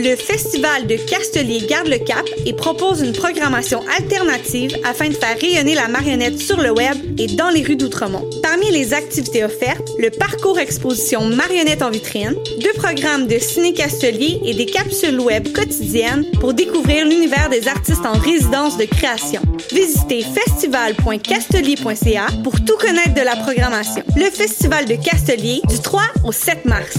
Le Festival de Castelier garde le cap et propose une programmation alternative afin de faire rayonner la marionnette sur le web et dans les rues d'Outremont. Parmi les activités offertes, le parcours exposition Marionnette en vitrine, deux programmes de ciné-castelier et des capsules web quotidiennes pour découvrir l'univers des artistes en résidence de création. Visitez festival.castelier.ca pour tout connaître de la programmation. Le Festival de Castelier du 3 au 7 mars.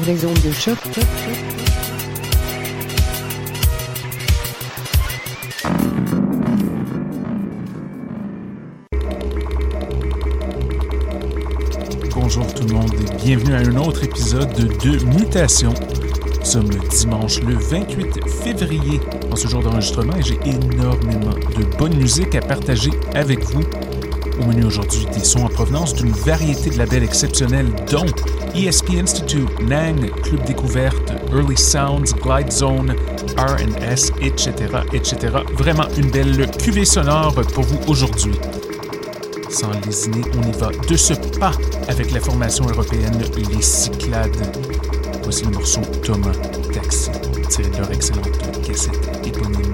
les. Bonjour tout le monde et bienvenue à un autre épisode de Mutation. Nous sommes le dimanche le 28 février en ce jour d'enregistrement et j'ai énormément de bonne musique à partager avec vous. Au menu aujourd'hui, des sons en provenance d'une variété de labels exceptionnels dont ESP Institute, Nang, Club Découverte, Early Sounds, Glide Zone, R&S, etc., etc. Vraiment une belle cuvée sonore pour vous aujourd'hui. Sans lésiner, on y va de ce pas avec la formation européenne Les Cyclades. Voici le morceau Thomas Taxi, tiré de leur excellente cassette éponyme.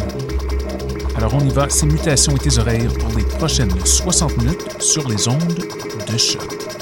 Alors on y va, c'est Mutations et tes oreilles pour les prochaines 60 minutes sur les ondes de choc.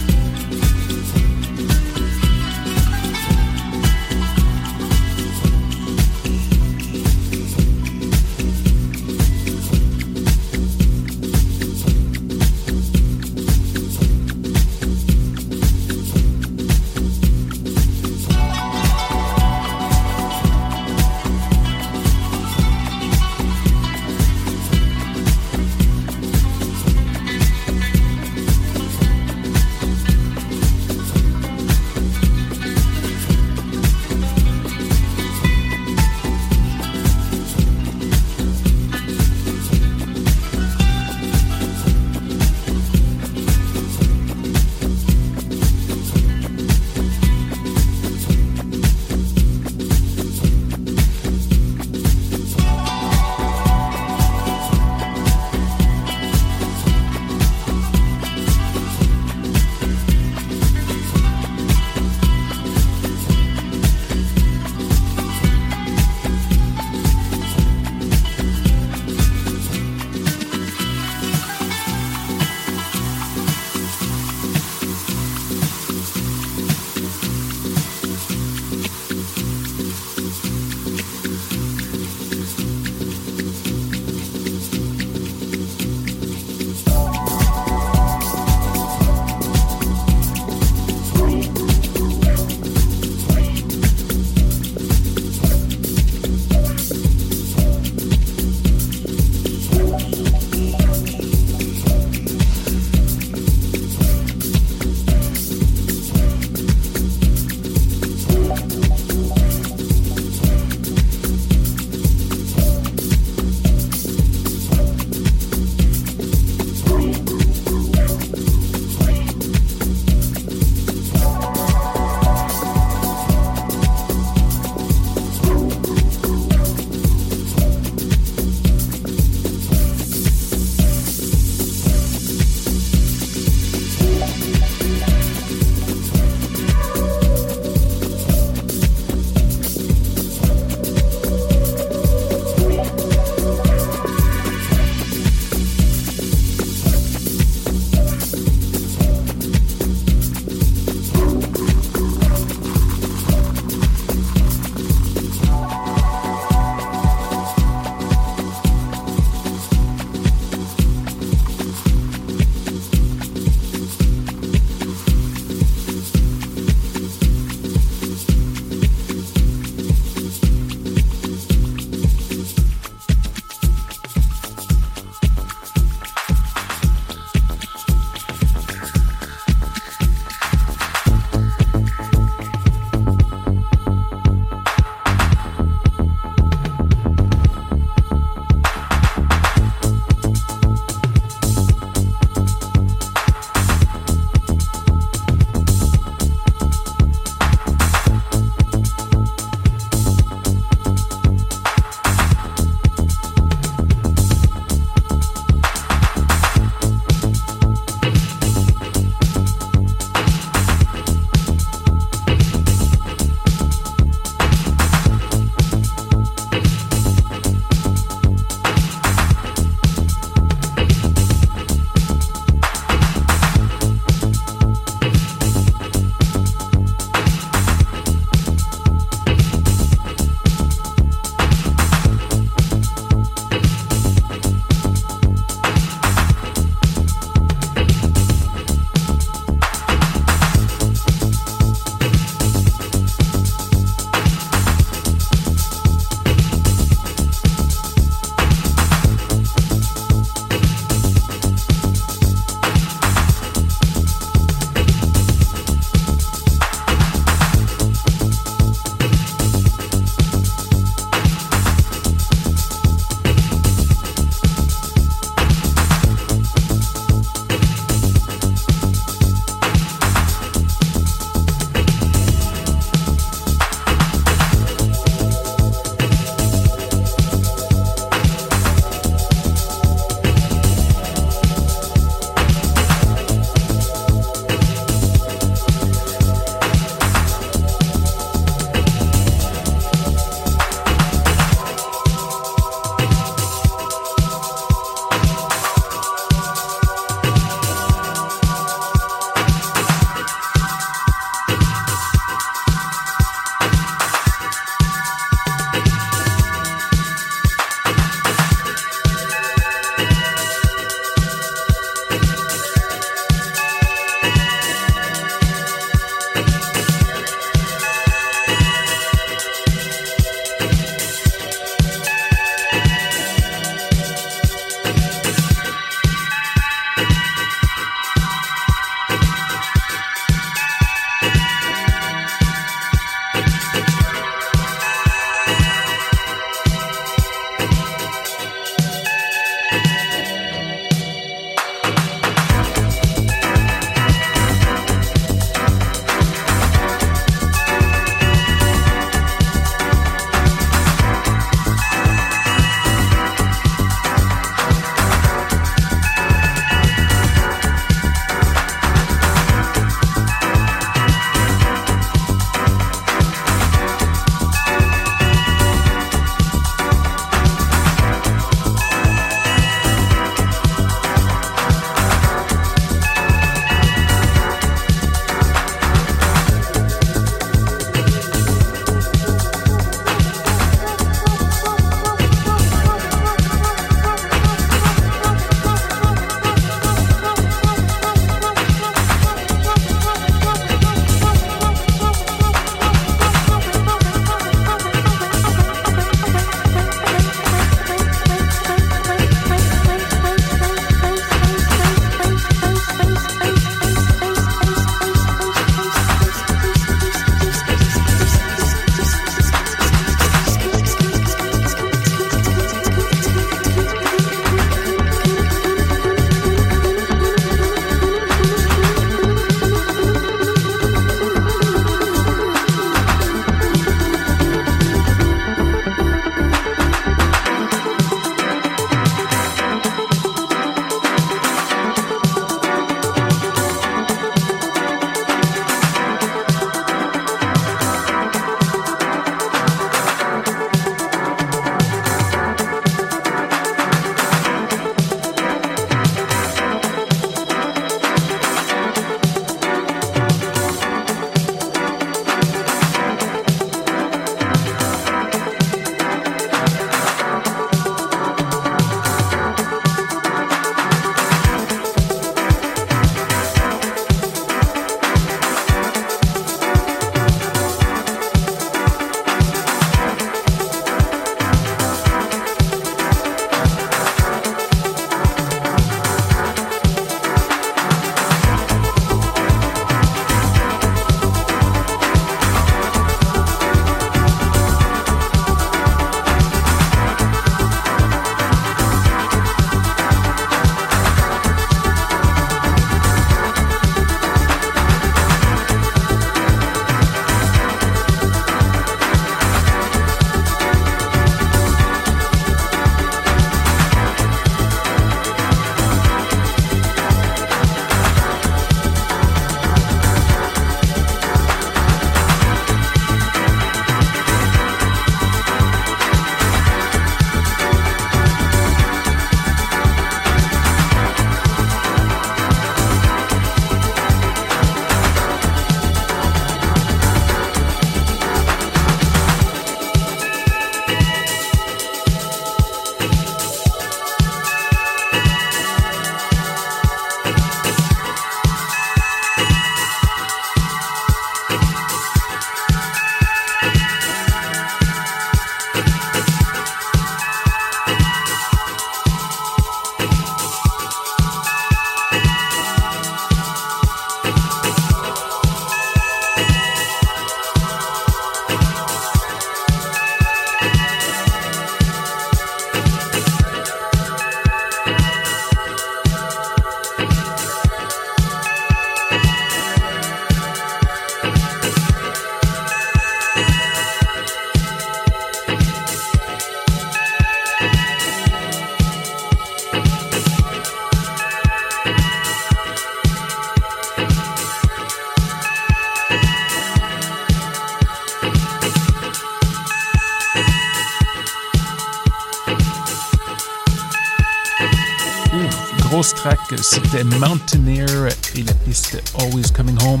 C'était Mountaineer et la piste Always Coming Home,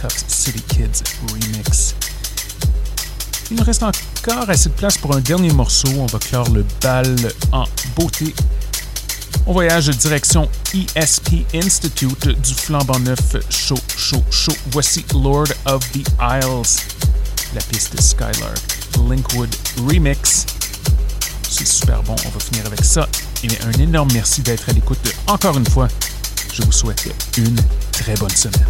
Tough City Kids Remix. Il nous reste encore assez de place pour un dernier morceau. On va clore le bal en beauté. On voyage direction ESP Institute du flambant neuf chaud, chaud, chaud. Voici Lord of the Isles, la piste Skylark Linkwood Remix. C'est super bon, on va finir avec ça. Et un énorme merci d'être à l'écoute encore une fois. Je vous souhaite une très bonne semaine.